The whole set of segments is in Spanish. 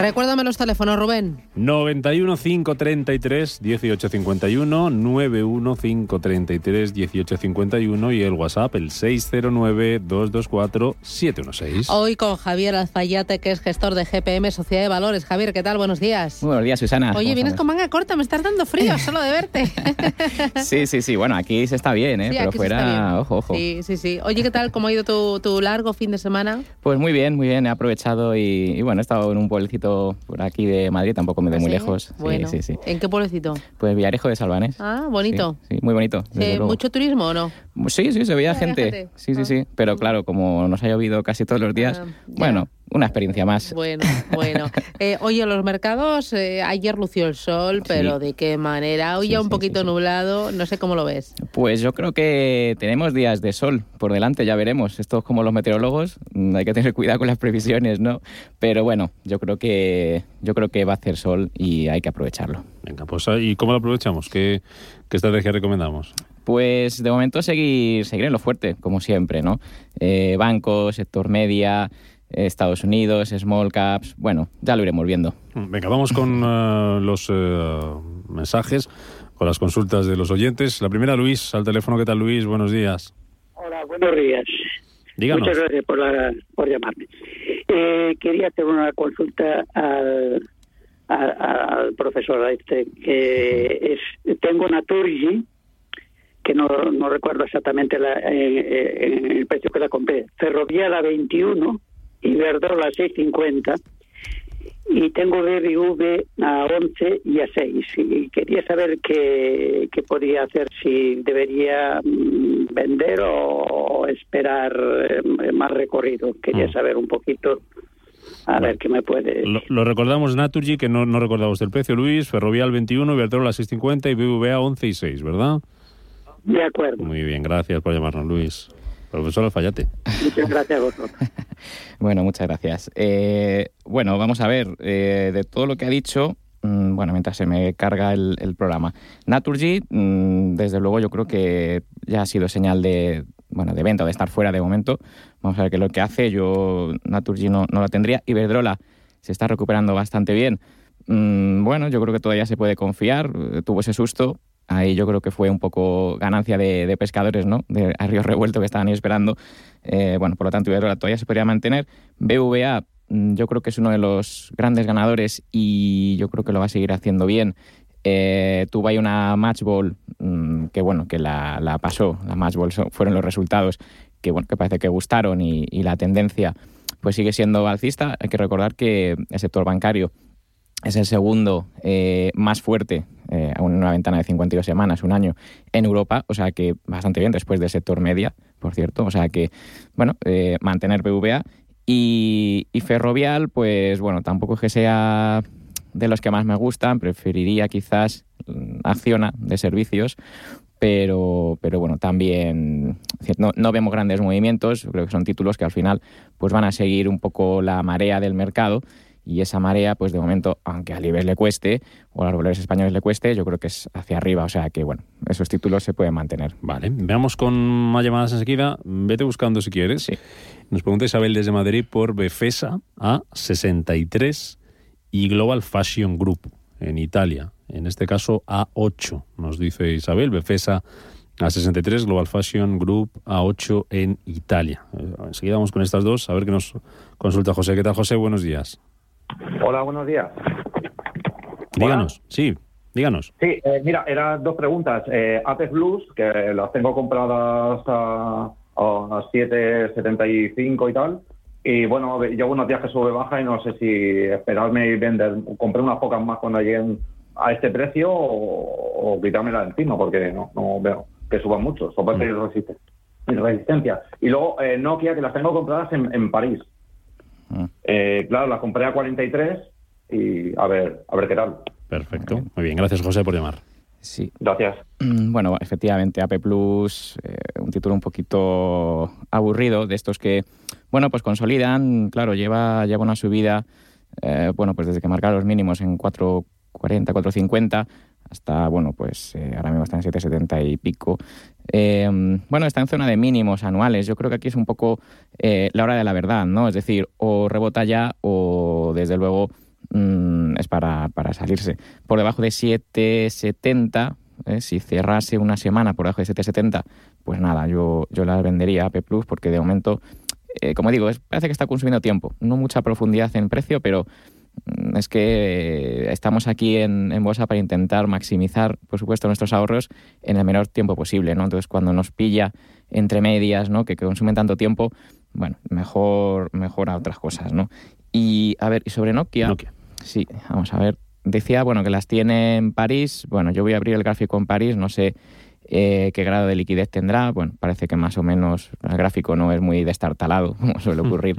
Recuérdame los teléfonos, Rubén. 91 533 1851, 91 533 1851 y el WhatsApp el 609 224 716. Hoy con Javier Alfayate, que es gestor de GPM Sociedad de Valores. Javier, ¿qué tal? Buenos días. Muy buenos días, Susana. Oye, vienes con manga corta, me estás dando frío solo de verte. sí, sí, sí. Bueno, aquí se está bien, ¿eh? Sí, Pero fuera, ojo, ojo. Sí, sí, sí. Oye, ¿qué tal? ¿Cómo ha ido tu, tu largo fin de semana? Pues muy bien, muy bien. He aprovechado y, y bueno, he estado en un pueblecito por aquí de Madrid, tampoco me voy ¿Ah, muy lejos. Bueno, sí, sí. ¿en qué pueblecito? Pues Villarejo de Salvanes. Ah, bonito. Muy bonito. desde Eh, luego. ¿Mucho turismo o no? Sí, sí, se veía Ah, gente. Sí, sí, sí. Pero claro, como nos ha llovido casi todos los días, Ah, bueno, una experiencia más. Bueno, bueno. Eh, oye, los mercados, eh, ayer lució el sol, pero ¿de qué manera? Hoy Sí, ya un sí, poquito sí, sí. nublado, no sé cómo lo ves. Pues yo creo que tenemos días de sol por delante, ya veremos. Esto es como los meteorólogos, mm, hay que tener cuidado con las previsiones, ¿no? Pero bueno, yo creo que yo creo que va a hacer sol y hay que aprovecharlo. Venga, pues ¿y cómo lo aprovechamos? ¿Qué, qué estrategia recomendamos? Pues de momento seguir, seguir en lo fuerte, como siempre, ¿no? Eh, bancos, sector media, eh, Estados Unidos, small caps, bueno, ya lo iremos viendo. Venga, vamos con eh, los eh, mensajes, con las consultas de los oyentes. La primera, Luis, al teléfono. ¿Qué tal, Luis? Buenos días. Hola, buenos días. Díganos. Muchas gracias por, la, por llamarme. Eh, quería hacer una consulta al, al, al profesor este, que es, tengo una Turgi, que no, no recuerdo exactamente la, eh, eh, el precio que la compré, Ferrovial a 21, Iberdrola a 6.50 y tengo BBV a 11 y a 6. Y quería saber qué, qué podía hacer, si debería mm, vender o esperar eh, más recorrido. Quería Mm. saber un poquito, a ver qué me puede Lo, lo recordamos Naturgy, que no, no recordamos el precio, Luis. Ferrovial 21, Iberdrola 650 y BBVA 11 y 6, ¿verdad? De acuerdo. Muy bien, gracias por llamarnos, Luis. Profesor Alfayate. Muchas gracias a vosotros. Bueno, muchas gracias. Eh, bueno, vamos a ver, eh, de todo lo que ha dicho, mm, bueno, mientras se me carga el, el programa. Naturgy, mm, desde luego yo creo que ya ha sido señal de, bueno, de venta, de estar fuera de momento. Vamos a ver qué es lo que hace. Yo Naturgy no, no la tendría. Iberdrola se está recuperando bastante bien. Mm, bueno, yo creo que todavía se puede confiar. Eh, Tuvo ese susto. Ahí yo creo que fue un poco ganancia de, de pescadores, ¿no? De a río revuelto que estaban ahí esperando. Eh, bueno, por lo tanto, Iberdrola todavía se podría mantener. BVA, mm, yo creo que es uno de los grandes ganadores y yo creo que lo va a seguir haciendo bien. Eh, tuvo ahí una match ball mm, que bueno que la, la pasó la match ball fueron los resultados que bueno que parece que gustaron y, y la tendencia pues sigue siendo alcista hay que recordar que el sector bancario es el segundo eh, más fuerte eh, una ventana de 52 semanas, un año, en Europa, o sea que bastante bien después del sector media, por cierto, o sea que, bueno, eh, mantener BVA y, y Ferrovial, pues bueno, tampoco es que sea de los que más me gustan, preferiría quizás Acciona de servicios, pero, pero bueno, también no, no vemos grandes movimientos, creo que son títulos que al final pues van a seguir un poco la marea del mercado y esa marea, pues de momento, aunque a Libes le cueste o a los valores españoles le cueste, yo creo que es hacia arriba, o sea que bueno, esos títulos se pueden mantener. Vale, veamos con más llamadas enseguida. Vete buscando si quieres. Sí. Nos pregunta Isabel desde Madrid por Befesa a 63 y Global Fashion Group en Italia. En este caso a 8, nos dice Isabel. Befesa a 63, Global Fashion Group a 8 en Italia. Eh, Enseguida vamos con estas dos, a ver qué nos consulta José. ¿Qué tal, José? Buenos días. Hola, buenos días. Díganos, sí, díganos. Sí, eh, mira, eran dos preguntas. Eh, Apex Blues, que las tengo compradas a, a 7.75 y tal, Y bueno, llevo unos días que sube baja y no sé si esperarme y vender. Compré unas pocas más cuando lleguen a este precio o, o quitármela encima porque no, no veo que suban mucho. Soporte y resiste- y resistencia. Y luego eh, Nokia, que las tengo compradas en, en París. Mm. Eh, claro, las compré a 43 y a ver, a ver qué tal. Perfecto. Muy bien, gracias José por llamar. Sí. Gracias. Bueno, efectivamente, AP Plus, eh, un título un poquito aburrido, de estos que, bueno, pues consolidan, claro, lleva, lleva una subida, eh, bueno, pues desde que marcaron los mínimos en 4.40, 4.50, hasta, bueno, pues eh, ahora mismo está en 7.70 y pico. Eh, bueno, está en zona de mínimos anuales. Yo creo que aquí es un poco eh, la hora de la verdad, ¿no? Es decir, o rebota ya o, desde luego, mm, es para, para salirse. Por debajo de 7,70, ¿eh? si cerrase una semana por debajo de 7,70, pues nada, yo, yo las vendería a P Plus porque de momento, eh, como digo, parece que está consumiendo tiempo. No mucha profundidad en precio, pero es que eh, estamos aquí en, en Bolsa para intentar maximizar, por supuesto, nuestros ahorros en el menor tiempo posible, ¿no? Entonces, cuando nos pilla entre medias, ¿no? Que, que consumen tanto tiempo, bueno, mejor, mejor a otras cosas, ¿no? Y, a ver, y sobre Nokia, Nokia. Sí, vamos a ver. Decía, bueno, que las tiene en París. Bueno, yo voy a abrir el gráfico en París, no sé eh, qué grado de liquidez tendrá. Bueno, parece que más o menos el gráfico no es muy destartalado, como suele ocurrir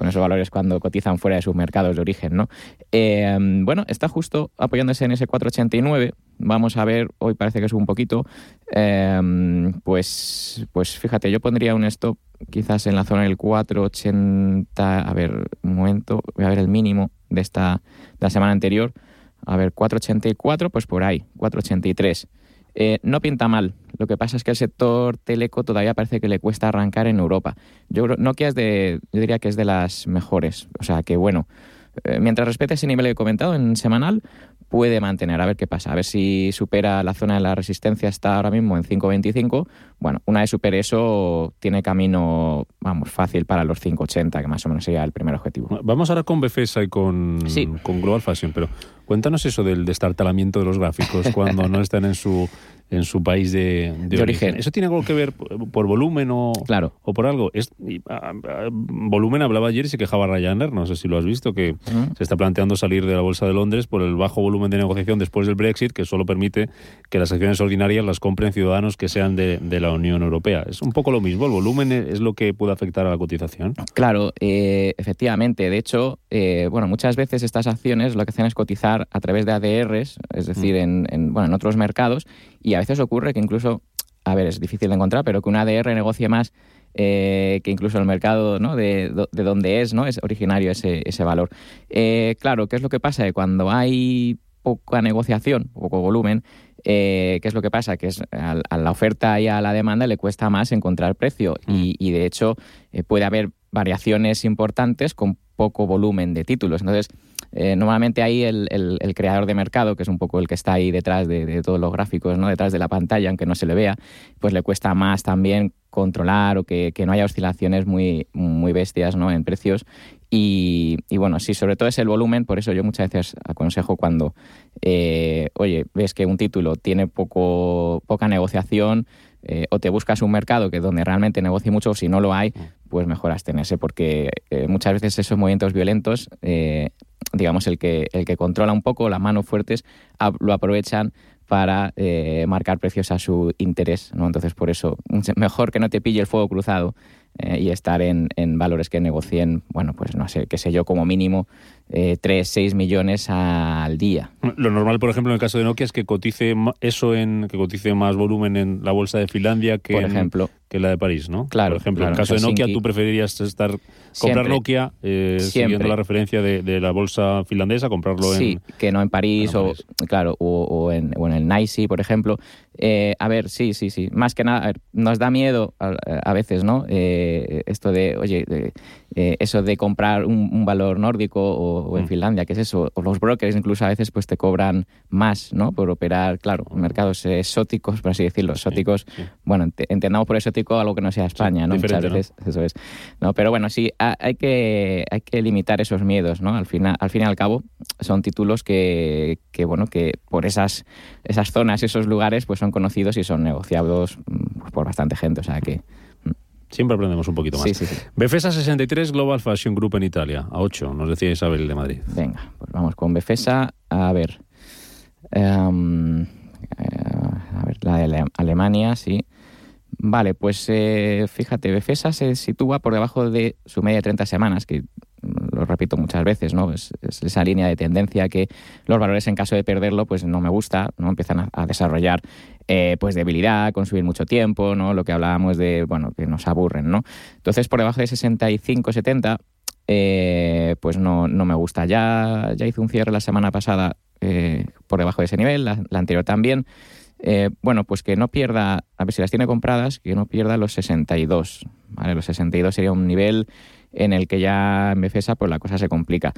con esos valores cuando cotizan fuera de sus mercados de origen, ¿no? Eh, bueno, está justo apoyándose en ese 489. Vamos a ver, hoy parece que es un poquito. Eh, pues, pues fíjate, yo pondría un stop quizás en la zona del 480. A ver, un momento, voy a ver el mínimo de esta de la semana anterior. A ver, 484, pues por ahí, 483. Eh, no pinta mal. Lo que pasa es que el sector teleco todavía parece que le cuesta arrancar en Europa. Yo creo Nokia es de, yo diría que es de las mejores. O sea que bueno, eh, mientras respete ese nivel que he comentado en semanal, puede mantener. A ver qué pasa. A ver si supera la zona de la resistencia. Está ahora mismo en 5.25. Bueno, una vez supere eso, tiene camino, vamos, fácil para los 5.80, que más o menos sería el primer objetivo. Vamos ahora con Befesa y con, Sí. con Global Fashion, pero cuéntanos eso del destartalamiento de los gráficos cuando no están en su en su país de, de De origen. origen. ¿Eso tiene algo que ver por, volumen o, Claro. o por algo? Es, volumen hablaba ayer y se quejaba Ryanair, no sé si lo has visto, que se está planteando salir de la Bolsa de Londres por el bajo volumen de negociación después del Brexit, que solo permite que las acciones ordinarias las compren ciudadanos que sean de, de la Unión Europea. Es un poco lo mismo, el volumen es lo que puede afectar a la cotización. Claro, eh, efectivamente. De hecho, eh, bueno, muchas veces estas acciones lo que hacen es cotizar a través de ADRs, es decir, en, en, bueno, en otros mercados, y a veces ocurre que incluso, a ver, es difícil de encontrar, pero que un ADR negocie más eh, que incluso el mercado ¿no? de, de donde es, ¿no? es originario ese, ese valor. Eh, claro, ¿qué es lo que pasa? Que cuando hay poca negociación, poco volumen, eh, ¿qué es lo que pasa? Que es a, a, la oferta y a la demanda le cuesta más encontrar precio y, y, de hecho puede haber variaciones importantes con poco volumen de títulos. Entonces, eh, normalmente ahí el, creador de mercado, que es un poco el que está ahí detrás de, todos los gráficos, ¿no? detrás de la pantalla, aunque no se le vea, pues le cuesta más también controlar o que, no haya oscilaciones muy, bestias ¿no? en precios. Y, bueno, sí, sobre todo es el volumen, por eso yo muchas veces aconsejo cuando, eh, oye, ves que un título tiene poco, poca negociación, eh, o te buscas un mercado que donde realmente negocie mucho, o si no lo hay, pues mejor abstenerse, porque eh, muchas veces esos movimientos violentos, eh, digamos, el que, el que controla un poco, las manos fuertes, lo aprovechan para eh, marcar precios a su interés, ¿no? Entonces, por eso, mejor que no te pille el fuego cruzado eh, y estar en, en, valores que negocien, bueno, pues no sé, qué sé yo, como mínimo eh, 3, 6 millones al día. Lo normal, por ejemplo, en el caso de Nokia es que cotice eso en que cotice más volumen en la bolsa de Finlandia que, por ejemplo, en, que la de París, ¿no? Claro. Por ejemplo, claro, en el caso Helsinki. de Nokia, tú preferirías estar comprar Siempre. Nokia eh, siguiendo la referencia de, de, la bolsa finlandesa, comprarlo sí, en. que no en París, no en o, claro, o, o, en, o en el NICE, por ejemplo. Eh, a ver, sí, sí, sí. Más que nada, ver, nos da miedo a, a veces, ¿no? Eh, esto de, oye, de, eh, eso de comprar un, un valor nórdico o, o en Mm. Finlandia, que es eso. O los brokers incluso a veces pues te cobran más, ¿no? Por operar, claro, mercados exóticos, por así decirlo, exóticos. sí. Bueno, ent- entendamos por exótico algo que no sea España, ¿no? Eso es. No, pero bueno, sí, ha- hay que, hay que limitar esos miedos, ¿no? Al, final, al fin y al cabo, son títulos que, que, bueno, que por esas, esas zonas, esos lugares, pues son conocidos y son negociados mm, por bastante gente. O sea que. Siempre aprendemos un poquito más. Sí, sí, sí. Befesa 63 Global Fashion Group en Italia, a 8, nos decía Isabel de Madrid. Venga, pues vamos con Befesa. A ver. Em, eh, a ver, la de Ale- Alemania, sí. Vale, pues eh, fíjate, Befesa se sitúa por debajo de su media de 30 semanas, que lo repito muchas veces, ¿no? Es, es esa línea de tendencia que los valores en caso de perderlo, pues no me gusta, ¿no? Empiezan a, a desarrollar eh, pues debilidad, consumir mucho tiempo, ¿no? Lo que hablábamos de, bueno, que nos aburren, ¿no? Entonces, por debajo de 65, 70, eh, pues no, no me gusta. Ya, ya hice un cierre la semana pasada eh, por debajo de ese nivel, la, anterior también. Eh, bueno, pues que no pierda, a ver si las tiene compradas, que no pierda los 62. ¿vale? Los 62 sería un nivel en el que ya en Befesa pues la cosa se complica.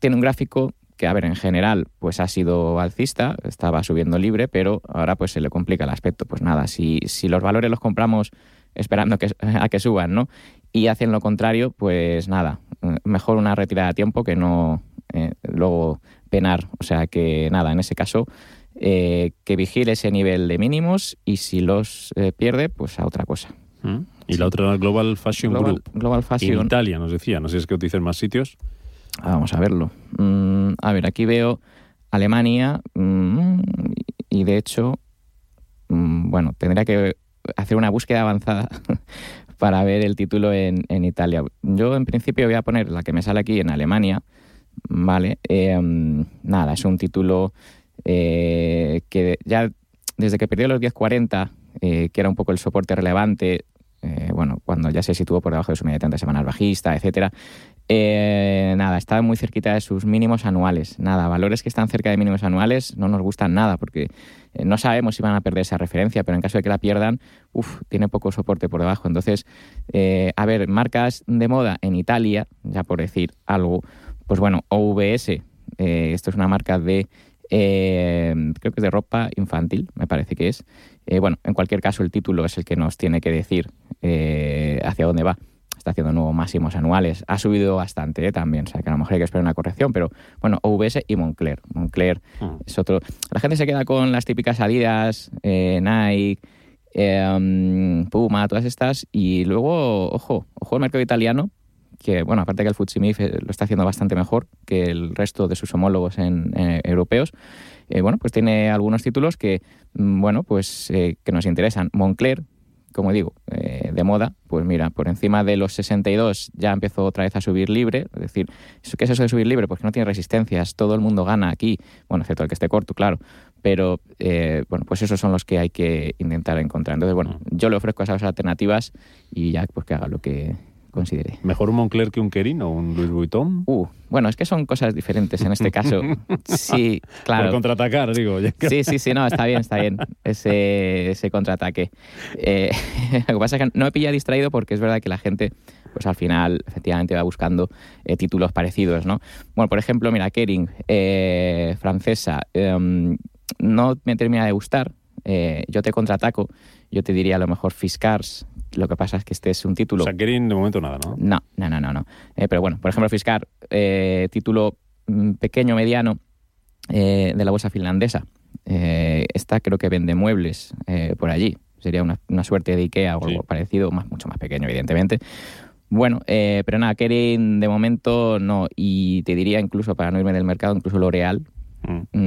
Tiene un gráfico que, a ver, en general, pues ha sido alcista, estaba subiendo libre, pero ahora pues se le complica el aspecto. Pues nada, si, si los valores los compramos esperando que, a que suban, ¿no? Y hacen lo contrario, pues nada, mejor una retirada a tiempo que no eh, luego penar. O sea que nada, en ese caso, eh, que vigile ese nivel de mínimos y si los eh, pierde, pues a otra cosa. ¿Mm? Y la otra era Global Fashion Global, Group. Global En Fashion. Italia, nos decía. No sé si es que utilizan más sitios. Vamos a verlo. Mm, a ver, aquí veo Alemania mm, y de hecho, mm, bueno, tendría que hacer una búsqueda avanzada para ver el título en, en Italia. Yo en principio voy a poner la que me sale aquí en Alemania, ¿vale? Eh, nada, es un título eh, que ya desde que perdió los 10.40, eh, que era un poco el soporte relevante, eh, bueno, cuando ya se situó por debajo de su media de 30 semanas bajista, etcétera, eh, nada, está muy cerquita de sus mínimos anuales. Nada, valores que están cerca de mínimos anuales no nos gustan nada porque eh, no sabemos si van a perder esa referencia, pero en caso de que la pierdan, uff, tiene poco soporte por debajo. Entonces, eh, a ver, marcas de moda en Italia, ya por decir algo, pues bueno, OVS, eh, esto es una marca de, eh, creo que es de ropa infantil, me parece que es. Bueno, en cualquier caso, el título es el que nos tiene que decir hacia dónde va está haciendo nuevos máximos anuales. Ha subido bastante ¿eh? también, o sea que a lo mejor hay que esperar una corrección, pero bueno, OVS y Moncler. Moncler Mm. es otro. La gente se queda con las típicas Adidas, eh, Nike, eh, Puma, todas estas, y luego, ojo, ojo al mercado italiano, que bueno, aparte que el Futsimif eh, lo está haciendo bastante mejor que el resto de sus homólogos en, eh, europeos, eh, bueno, pues tiene algunos títulos que, mm, bueno, pues eh, que nos interesan. Moncler, como digo, eh, de moda, pues mira, por encima de los 62 ya empezó otra vez a subir libre. Es decir, ¿eso- ¿qué es eso de subir libre? Pues que no tiene resistencias, todo el mundo gana aquí, bueno, excepto el que esté corto, claro. Pero, eh, bueno, pues esos son los que hay que intentar encontrar. Entonces, bueno, yo le ofrezco esas alternativas y ya, pues que haga lo que considere. ¿Mejor un Moncler que un Kerin o un Louis Vuitton? Uh, bueno, es que son cosas diferentes en este caso. Sí, Por claro. contraatacar, digo. Sí, sí, sí, no, está bien, está bien ese, ese contraataque. Eh, lo que pasa es que no me pilla distraído porque es verdad que la gente, pues al final, efectivamente va buscando eh, títulos parecidos, ¿no? Bueno, por ejemplo, mira, Kering, eh, francesa, em, no me termina de gustar. Eh, yo te contraataco, yo te diría a lo mejor Fiscars. Lo que pasa es que este es un título O sea, Kerin de momento nada, ¿no? no, no, no, no. no. Eh, pero bueno, por ejemplo, Fiscar, eh, título mm, pequeño, mediano de la bolsa finlandesa. Esta creo que vende muebles por allí. Sería una, una suerte de Ikea o Sí. algo parecido, más, mucho más pequeño, evidentemente. Bueno, eh, pero nada, Kering de momento no. Y te diría incluso, para no irme del mercado, incluso L'Oreal. Mm.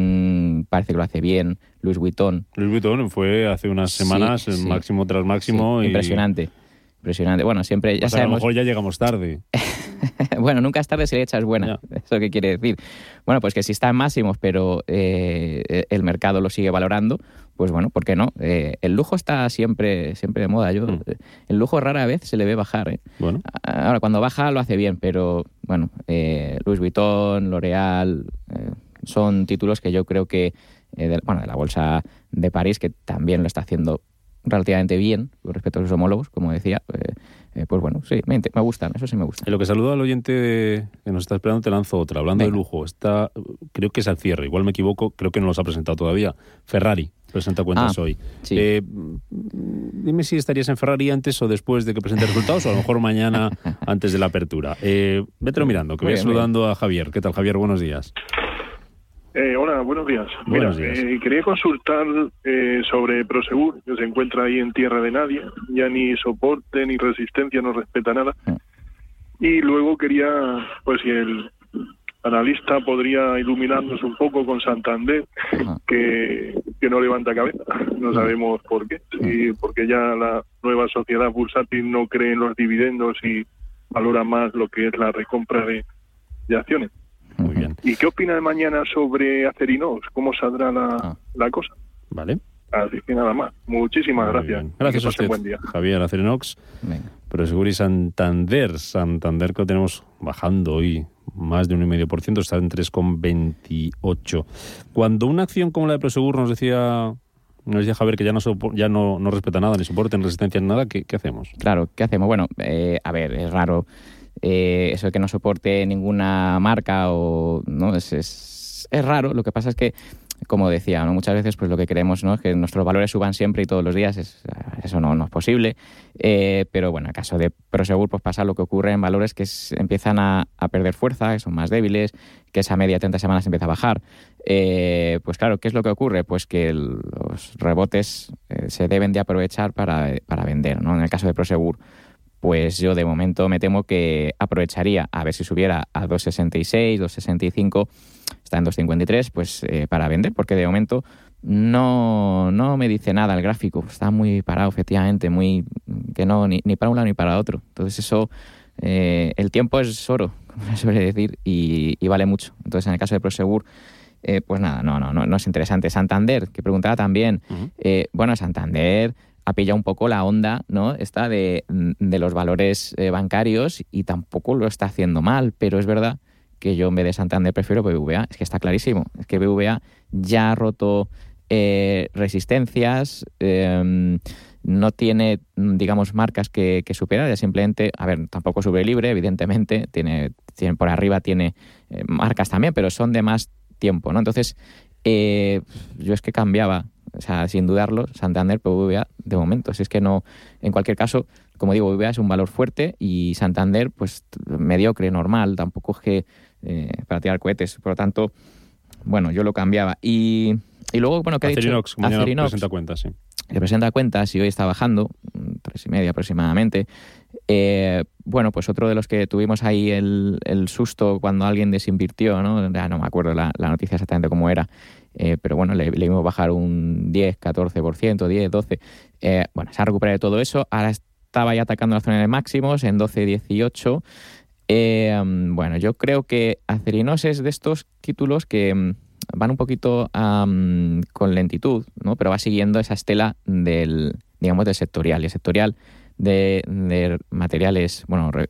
mm, parece que lo hace bien. Louis Vuitton. Louis Vuitton fue hace unas Sí, el sí. máximo tras máximo. Sí, y impresionante. Impresionante. Bueno, siempre ya Pasa que a lo sabemos. mejor ya llegamos tarde. bueno, nunca es tarde si le echas buena. Ya. ¿Eso qué quiere decir? Bueno, pues que si está en máximos, pero eh, el mercado lo sigue valorando, pues bueno, ¿por qué no? Eh, el lujo está siempre, siempre de moda. Yo, Mm. El lujo rara vez se le ve bajar. ¿eh? Bueno, Ahora, cuando baja lo hace bien, pero bueno, eh, Louis Vuitton, L'Oreal, eh, son títulos que yo creo que, eh, de, bueno, de la bolsa de París, que también lo está haciendo relativamente bien con respecto a sus homólogos, como decía, eh, eh, pues bueno, sí, me, me gustan, eso sí me gusta. en lo que saludo al oyente que nos está esperando, te lanzo otra. Hablando de lujo, está, creo que es al cierre, igual me equivoco, creo que no los ha presentado todavía. Ferrari presenta cuentas Ah, hoy. sí. Eh, mm, dime si estarías en Ferrari antes o después de que presente resultados, o a lo mejor mañana antes de la apertura. Eh, vételo mirando, que voy bien, saludando a Javier. ¿Qué tal, Javier? Buenos días. Eh, hola, buenos días. Buenos Mira, días. eh, quería consultar eh, sobre Prosegur, que se encuentra ahí en tierra de nadie, ya ni soporte ni resistencia, no respeta nada. Mm. Y luego quería, pues si el analista podría iluminarnos un poco con Santander, Ajá. que, que no levanta cabeza. No sabemos por qué. Sí, porque ya la nueva sociedad bursátil no cree en los dividendos y valora más lo que es la recompra de, de acciones. ¿Y qué opina de mañana sobre Acerinox? ¿Cómo saldrá la, Ah. la cosa? Vale. Así que nada más. Muchísimas Muy gracias. bien. Gracias a usted, Buen día. Javier Acerinox. Venga. Prosegur y Santander. Santander que lo tenemos bajando hoy más de un 1,5%, está en 3,28. Cuando una acción como la de Prosegur nos decía, nos decía Javier que ya no ya no, no respeta nada, ni soporte, ni resistencia, ni nada, ¿qué, qué hacemos? Claro, ¿qué hacemos? Bueno, eh, a ver, es raro eh, eso de que no soporte ninguna marca o no es, es, es raro. Lo que pasa es que, como decía, muchas veces pues lo que queremos ¿no? es que nuestros valores suban siempre y todos los días. Es, eso no, no es posible. Eh, pero bueno, en caso de Prosegur, pues pasa lo que ocurre en valores que empiezan a, a perder fuerza, que son más débiles, que esa media de 30 semanas empieza a bajar. Eh, pues claro, ¿qué es lo que ocurre? Pues que los rebotes se deben de aprovechar para, para vender. ¿no? En el caso de Prosegur, pues yo de momento me temo que aprovecharía a ver si subiera a 2,66, 2,65, está en 2,53, pues eh, para vender, porque de momento no, no me dice nada el gráfico, está muy parado efectivamente, muy que no, ni, ni para un lado ni para otro. Entonces eso, eh, el tiempo es oro, como se suele decir, y, y vale mucho. Entonces en el caso de Prosegur, eh, pues nada, no, no, no, no es interesante. Santander, que preguntaba también, bueno, Santander ha pillado un poco la onda, ¿no? Esta de, de los valores eh, bancarios y tampoco lo está haciendo mal, pero es verdad que yo en vez de Santander prefiero BBVA, es que está clarísimo, es que BBVA ya ha roto eh, resistencias, eh, no tiene, mm, digamos, marcas que, que superar, ya simplemente, a ver, tampoco sube libre, evidentemente, tiene, por arriba tiene eh, marcas también, pero son de más tiempo, ¿no? Entonces, yo es que cambiaba, o sea, sin dudarlo, Santander, BBVA, de momento. Si es que no, en cualquier caso, como digo, BBVA es un valor fuerte y Santander, pues mediocre, normal, tampoco es que eh, para tirar cohetes. Por lo tanto, bueno, yo lo cambiaba. Y, y luego, bueno, ¿qué ha dicho? Acerinox, mañana Acerinox presenta cuentas, sí. que presenta cuentas y hoy está bajando, tres y media aproximadamente. Eh, bueno, pues otro de los que tuvimos ahí el, el susto cuando alguien desinvirtió, ¿no? Ya no me acuerdo la, la noticia exactamente cómo era, eh, pero bueno, le, vimos bajar un 10, 14%, 10, 12. Eh, bueno, se ha recuperado de todo eso. Ahora estaba ya atacando la zona de máximos en 12, 18. Eh, bueno, yo creo que Acerinos es de estos títulos que mm, van un poquito am, con lentitud, ¿no? pero va siguiendo esa estela del, digamos, del sectorial. Y el sectorial de, de materiales, bueno, re-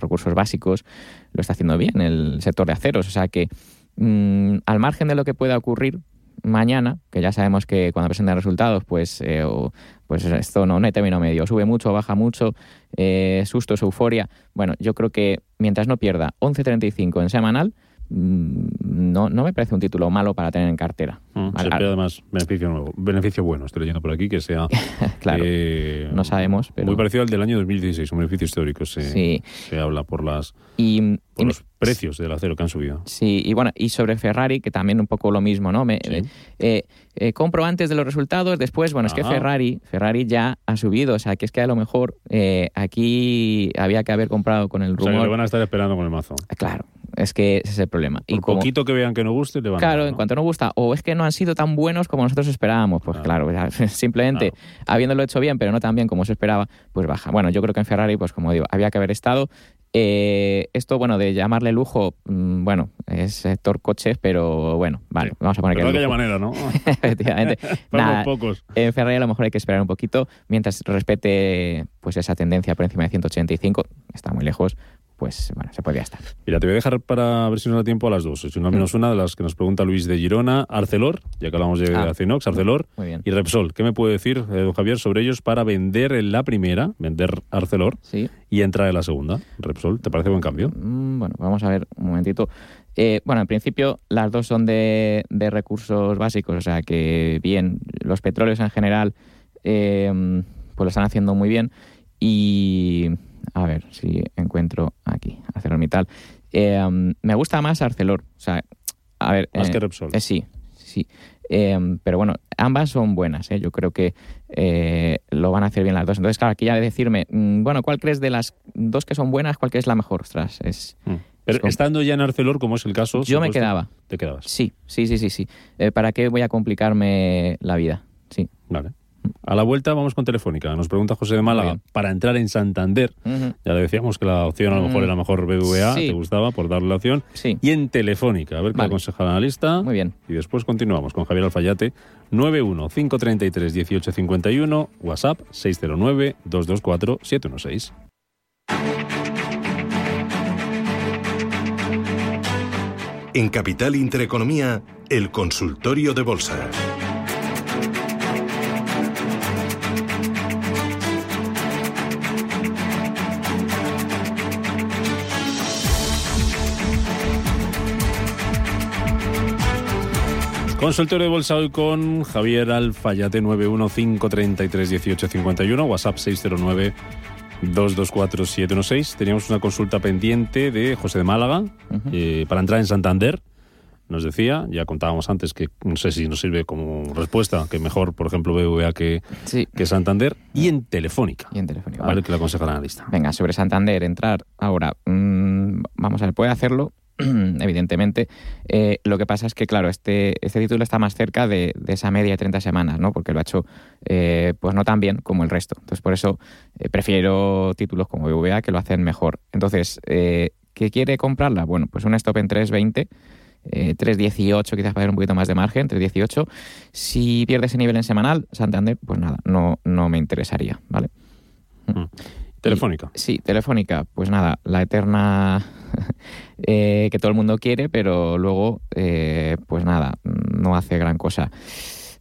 recursos básicos, lo está haciendo bien el sector de aceros. O sea que, mm, al margen de lo que pueda ocurrir mañana, que ya sabemos que cuando presenten resultados, pues, eh, o- pues esto no, hay término medio, sube mucho, baja mucho, eh, sustos, euforia. Bueno, yo creo que mientras no pierda 11.35 en semanal, no, no me parece un título malo para tener en cartera. Mm, Al- se al- espera además beneficio nuevo, beneficio bueno, estoy leyendo por aquí, que sea... claro, eh, no sabemos, pero... Muy parecido al del año 2016, un beneficio histórico, se, Sí. se habla por, las, y, y por me- los precios del acero que han subido. Sí, y bueno, y sobre Ferrari, que también un poco lo mismo, ¿no? Me, Sí. eh, eh, compro antes de los resultados, después, bueno, es que Ajá. Ferrari, Ferrari ya ha subido, o sea, que es que a lo mejor eh, aquí había que haber comprado con el O sea, que rumor. van a estar esperando con el mazo. Claro, es que ese es el problema. Por y como, poquito que vean que no guste, le van a Claro, dar, en cuanto no gusta, o es que no han sido tan buenos como nosotros esperábamos, pues claro, simplemente Claro. habiéndolo hecho bien, pero no tan bien como se esperaba, pues baja. Bueno, yo creo que en Ferrari, pues como digo, había que haber estado. Eh, esto, bueno, de llamarle lujo, mm, bueno, es sector coches, pero bueno, vale, vamos a poner Pero que de lujo. manera, ¿no? Efectivamente. Para Nada, pocos. en Ferrari a lo mejor hay que esperar un poquito, mientras respete pues esa tendencia por encima de 185, está muy lejos, pues bueno, se podría estar. Mira, te voy a dejar para ver si nos da tiempo a las dos. Es una menos una de las que nos pregunta Luis de Girona, Arcelor, ya que hablamos de Ah. Acinox, Arcelor Muy bien. y Repsol. ¿Qué me puede decir, eh, don Javier, sobre ellos para vender en la primera, vender Arcelor Sí. y entrar en la segunda? Repsol, ¿te parece buen cambio? Mm, Bueno, vamos a ver un momentito. Eh, bueno, en principio las dos son de, de recursos básicos, o sea que bien, los petróleos en general eh, pues lo están haciendo muy bien y a ver si encuentro aquí ArcelorMittal. Eh, me gusta más Arcelor, o sea, a ver. Más eh, que Repsol. eh, sí, sí. Eh, pero bueno, ambas son buenas. ¿eh? Yo creo que eh, lo van a hacer bien las dos. Entonces, claro, aquí ya de decirme, mm, bueno, ¿cuál crees de las dos que son buenas, cuál crees la mejor? Ostras, es. Mm. Pero estando ya en Arcelor, como es el caso... Yo me quedaba. Te quedabas. Sí, sí, sí, sí, sí. ¿Para qué voy a complicarme la vida? Sí. Vale. A la vuelta vamos con Telefónica. Nos pregunta José de Málaga, para entrar en Santander, ya le decíamos que la opción a lo mejor Mm. era mejor BVA, Sí. te gustaba por darle la opción. Sí. Y en Telefónica, a ver qué Vale. aconseja el analista. Muy bien. Y después continuamos con Javier Alfayate, 91-533-1851, WhatsApp 609-224-716. En Capital Intereconomía, el consultorio de bolsa. Consultorio de bolsa hoy con Javier Alfayate 915331851, WhatsApp 609 224-716. Teníamos una consulta pendiente de José de Málaga eh, para entrar en Santander. Nos decía, ya contábamos antes que no sé si nos sirve como respuesta, que mejor, por ejemplo, BVA que, Sí. que Santander. Y en Telefónica. Y en Telefónica. Vale, vale. que le aconseja el analista. Venga, sobre Santander, entrar ahora. mm, vamos a ver, puede hacerlo, evidentemente. Eh, lo que pasa es que, claro, este, este título está más cerca de, de esa media de 30 semanas, ¿no? Porque lo ha hecho, eh, pues no tan bien como el resto. Entonces, por eso eh, prefiero títulos como BVA que lo hacen mejor. Entonces, eh, ¿qué quiere comprarla? Bueno, pues un stop en 320. Eh, 3.18 quizás para dar un poquito más de margen, 3.18. Si pierde ese nivel en semanal, Santander, pues nada, no, no me interesaría, ¿vale? Mm. Telefónica. Sí, Telefónica, pues nada, la eterna eh, que todo el mundo quiere, pero luego, eh, pues nada, no hace gran cosa.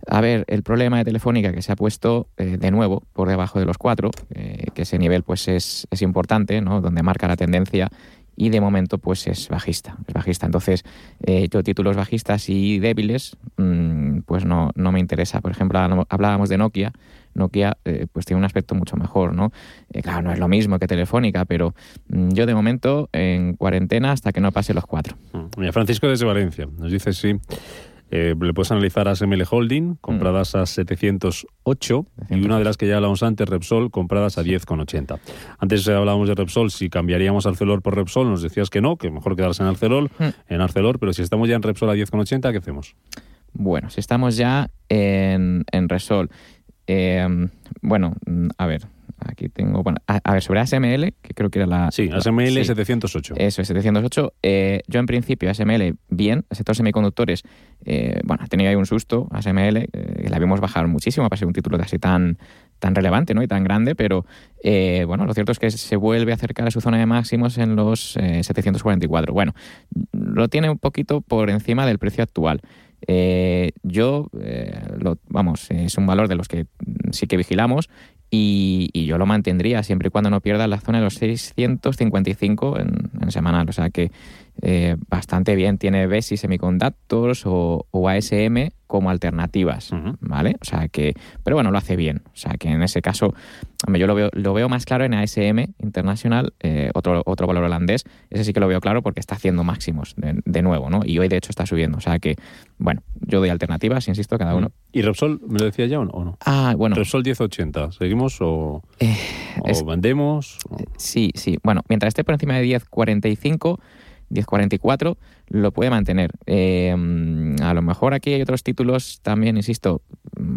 A ver, el problema de Telefónica que se ha puesto eh, de nuevo por debajo de los cuatro, que ese nivel pues es, es importante, ¿no? Donde marca la tendencia y de momento pues es bajista, es bajista. Entonces, eh, yo títulos bajistas y débiles, mm, pues no, no me interesa. Por ejemplo, hablábamos de Nokia. Nokia eh, pues tiene un aspecto mucho mejor, ¿no? Eh, claro, no es lo mismo que Telefónica, pero mm, yo de momento en cuarentena hasta que no pase los cuatro. Mm. Mira, Francisco desde Valencia nos dice si eh, le puedes analizar a SML Holding, compradas a 708, y una de las que ya hablamos antes, Repsol, compradas a 10,80. Antes hablábamos de Repsol, si cambiaríamos Arcelor por Repsol, nos decías que no, que mejor quedarse en Arcelor, en Arcelor, pero si estamos ya en Repsol a 10,80, ¿qué hacemos? Bueno, si estamos ya en, en Resol. Eh, bueno, mm, a ver, aquí tengo. Bueno, a, a ver, sobre ASML, que creo que era la. Sí, la- ASML sí. 708. Eso es 708. Eh, yo en principio ASML bien, el sector semiconductores, eh, bueno, ha tenido ahí un susto, ASML, eh, la vimos bajar muchísimo para ser un título casi tan tan relevante ¿no? y tan grande, pero eh, bueno, lo cierto es que se vuelve a acercar a su zona de máximos en los eh, 744. Bueno, lo tiene un poquito por encima del precio actual. Eh, yo, eh, lo- vamos, es un valor de los que sí que vigilamos y, y yo lo mantendría siempre y cuando no pierda la zona de los 655 en, en semanal. O sea que eh, bastante bien. Tiene BESI Semiconductors o, o ASM como alternativas, ¿vale? O sea que, pero bueno, lo hace bien. O sea que en ese caso, yo lo veo, lo veo más claro en ASM International, eh, otro, otro valor holandés. Ese sí que lo veo claro porque está haciendo máximos de, de nuevo, ¿no? Y hoy de hecho está subiendo. O sea que, bueno, yo doy alternativas, insisto, cada uno. ¿Y Repsol, me lo decía ya o no? Ah, bueno. Repsol 1080, ¿seguimos o, o es- vendemos? o- Sí, sí. Bueno, mientras esté por encima de 10.45, 10.44, lo puede mantener. Eh, a lo mejor aquí hay otros títulos también, insisto,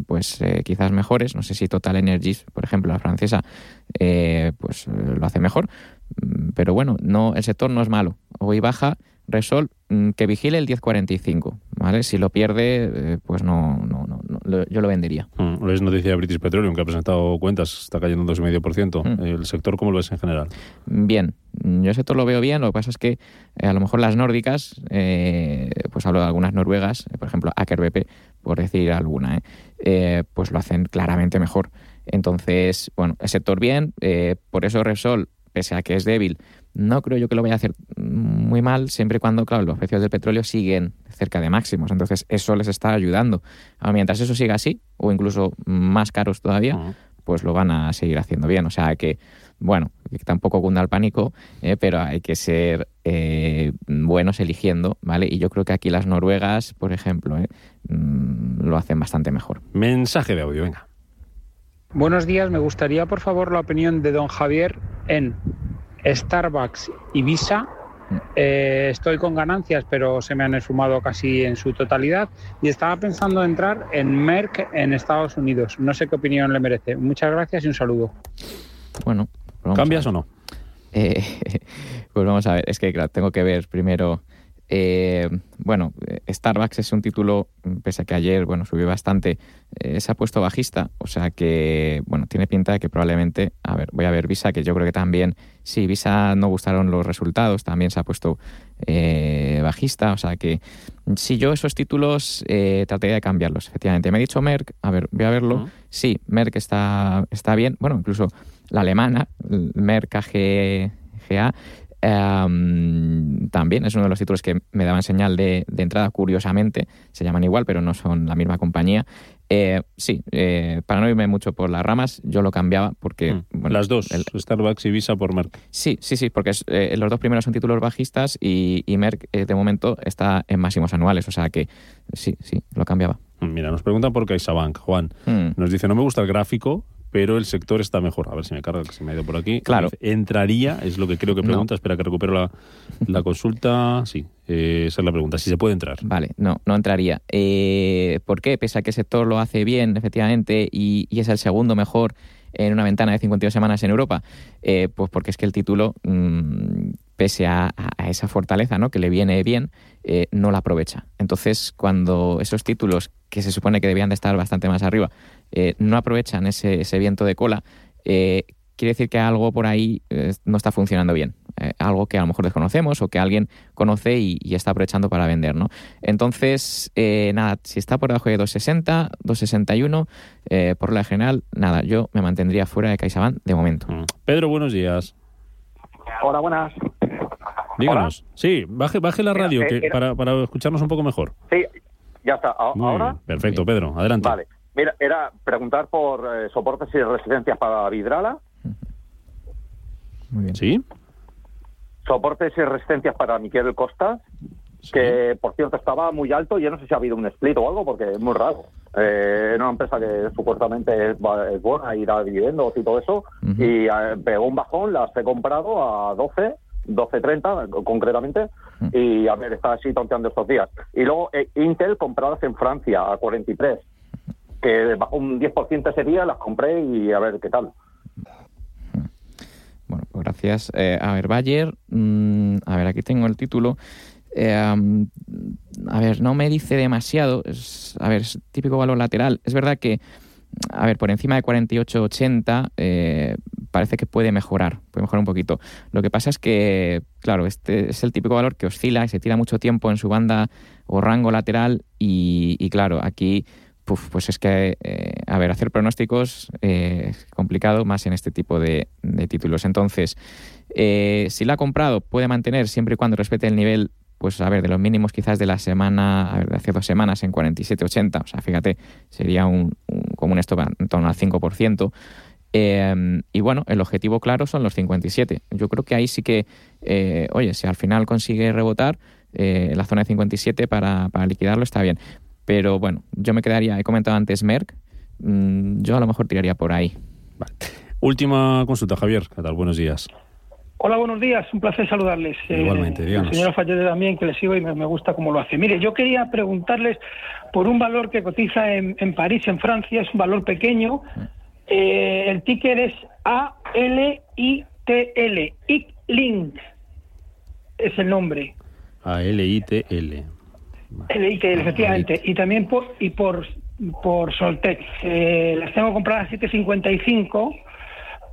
pues eh, quizás mejores. No sé si Total Energies, por ejemplo, la francesa, eh, pues lo hace mejor. Pero bueno, no, el sector no es malo. Hoy baja, Resol, mm, que vigile el 10.45, ¿vale? Si lo pierde, eh, pues no, no, no, no, yo lo vendería. Mm, es noticia de British Petroleum que ha presentado cuentas, está cayendo un 2,5%. Mm. ¿El sector cómo lo ves en general? Bien, yo ese todo lo veo bien, lo que pasa es que eh, a lo mejor las nórdicas, eh, pues hablo de algunas noruegas, por ejemplo Aker BP, por decir alguna, pues lo hacen claramente mejor. Entonces, bueno, el sector bien, por eso Repsol, pese a que es débil, no creo yo que lo vaya a hacer muy mal, siempre y cuando, claro, los precios del petróleo siguen cerca de máximos. Entonces, eso les está ayudando. Ahora, mientras eso siga así, o incluso más caros todavía, pues lo van a seguir haciendo bien. O sea que, bueno, que tampoco cunda el pánico, eh, pero hay que ser eh, buenos eligiendo, ¿vale? Y yo creo que aquí las noruegas, por ejemplo, eh, mm, lo hacen bastante mejor. Mensaje de audio, venga. Buenos días, me gustaría por favor la opinión de don Javier en Starbucks y Visa. Eh, estoy con ganancias, pero se me han esfumado casi en su totalidad y estaba pensando entrar en Merck en Estados Unidos. No sé qué opinión le merece. Muchas gracias y un saludo. Bueno, vamos ¿Cambias o no? Eh, pues vamos a ver, es que claro, tengo que ver primero. Eh, bueno, eh, Starbucks es un título, mm, pese a que ayer bueno subió bastante, eh, se ha puesto bajista, o sea que bueno tiene pinta de que probablemente, a ver, voy a ver Visa, que yo creo que también, sí, Visa no gustaron los resultados, también se ha puesto eh, bajista, o sea que si yo esos títulos trataría de cambiarlos, efectivamente. Me ha dicho Merck, a ver, voy a verlo, sí, Merck está, está bien, bueno, incluso la alemana, Merck AG, Em, también es uno de los títulos que me daban señal de, de entrada, curiosamente. Se llaman igual, pero no son la misma compañía. Eh, sí, eh, para no irme mucho por las ramas, yo lo cambiaba porque... Mm. bueno, Las dos, el- Starbucks y Visa por Merck. Sí, sí, sí, porque es, eh, los dos primeros son títulos bajistas y, y Merck de momento está en máximos anuales, o sea que sí, sí, lo cambiaba. Mira, nos preguntan por CaixaBank, Juan. Mm. Nos dice, no me gusta el gráfico, pero el sector está mejor. A ver si me carga, que se me ha ido por aquí. Claro. Entraría, es lo que creo que No. pregunta. Espera que recupero la, la consulta. Sí, eh, esa es la pregunta. Si se puede entrar. Vale, no, no entraría. Eh, ¿Por qué? Pese a que el sector lo hace bien, efectivamente, y, y es el segundo mejor en una ventana de 52 semanas en Europa, eh, pues porque es que el título, mm, pese a, a esa fortaleza ¿no? que le viene bien, no la aprovecha. Entonces, cuando esos títulos que se supone que debían de estar bastante más arriba, eh, no aprovechan ese, ese viento de cola, eh, quiere decir que algo por ahí eh, no está funcionando bien. Eh, algo que a lo mejor desconocemos o que alguien conoce y, y está aprovechando para vender, ¿no? Entonces, eh, nada, si está por debajo de 260, 261, eh, por la general, nada, yo me mantendría fuera de CaixaBank de momento. Mm. Pedro, buenos días. Hola, buenas. Díganos. Sí, baje, baje la radio que, era- para, para escucharnos un poco mejor. Sí, ya está. ¿Ahora? bien. Perfecto, Pedro. Adelante. Vale. Mira, era preguntar por eh, soportes y resistencias para Vidrala, Muy bien. ¿Sí? soportes y resistencias para Miquel Costa, Sí. que por cierto estaba muy alto. Yo no sé si ha habido un split o algo, porque es muy raro. Eh, era una empresa que supuestamente es, buena y da dividendos y todo eso, y eh, pegó un bajón, las he comprado a 12, 12.30 concretamente, y a ver, está así tonteando estos días. Y luego eh, Intel compradas en Francia a 43, que un 10% ese día, las compré y a ver qué tal. Bueno, pues gracias. Eh, a ver, Bayer, mm, a ver, aquí tengo el título. Eh, a ver, no me dice demasiado. Es- a ver, es típico valor lateral. Es verdad que, a ver, por encima de 48,80 eh, parece que puede mejorar, puede mejorar un poquito. Lo que pasa es que, claro, este es el típico valor que oscila y se tira mucho tiempo en su banda o rango lateral y, y claro, aquí puf, pues es que, eh, a ver, hacer pronósticos eh, es complicado más en este tipo de, títulos. Entonces, eh, si la ha comprado, puede mantener siempre y cuando respete el nivel, pues a ver, de los mínimos quizás de la semana, a ver, de hace dos semanas en 47,80. O sea, fíjate, sería un, un- como un en torno al 5%. Eh, y bueno, el objetivo claro son los 57. Yo creo que ahí sí que, eh, oye, si al final consigue rebotar eh, la zona de 57 para, para liquidarlo, está bien. Pero bueno, yo me quedaría, he comentado antes Merck, mm, yo a lo mejor tiraría por ahí. Última consulta, Javier. ¿Qué tal? Buenos días. Hola, buenos días. Un placer saludarles. Igualmente, díganos. Señora Fallete también, que le sigo y me, me gusta cómo lo hace. Mire, yo quería preguntarles por un valor que cotiza en, en París, en Francia. Es un valor pequeño. Eh, el ticker es A-L-I-T-L. ICLINK es el nombre. A-L-I-T-L. L-I-T-L, efectivamente. Y también por, y por, por Soltec. Eh, las tengo compradas a 755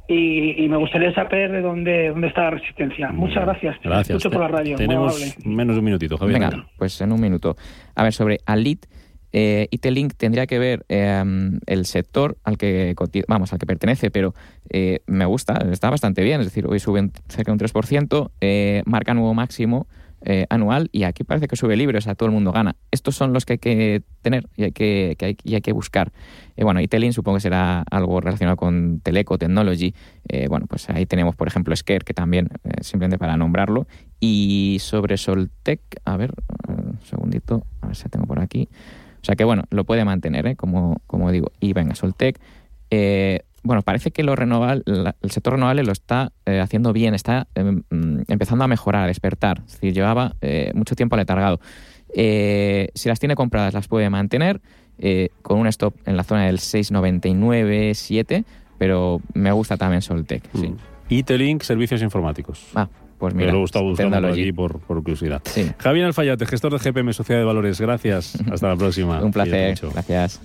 y, y me gustaría saber de dónde, dónde está la resistencia. Muchas gracias. Gracias. Escucho por la radio. Tenemos menos de un minutito, Javier. Venga, pues en un minuto. A ver, sobre Alit, eh, IT-Link tendría que ver eh, el sector al que vamos al que pertenece, pero eh, me gusta, está bastante bien. Es decir, hoy suben cerca de un 3%, eh, marca nuevo máximo eh, anual y aquí parece que sube libre, o sea, todo el mundo gana. Estos son los que hay que tener y hay que, que hay, y hay que buscar. Eh, bueno, y Telin supongo que será algo relacionado con Teleco Technology. Eh, bueno, pues ahí tenemos, por ejemplo, Scare, que también, simplemente para nombrarlo. Y sobre Soltec, a ver, un segundito, a ver si tengo por aquí. O sea que bueno, lo puede mantener, como, como digo. Y venga, Soltec. Eh, bueno, parece que lo renovable, el sector renovable lo está eh, haciendo bien, está em, mm, empezando a mejorar, a despertar. Es decir, llevaba eh, mucho tiempo aletargado. Eh, si las tiene compradas, las puede mantener con un stop en la zona del 6,99, 7, pero me gusta también Soltec. Sí. Mm. Itelink, servicios informáticos. Ah, pues Me mira, lo buscando por aquí por, por curiosidad. Sí. Javier Alfayate, gestor de GPM Sociedad de Valores. Gracias. Hasta la próxima. Un placer, gracias.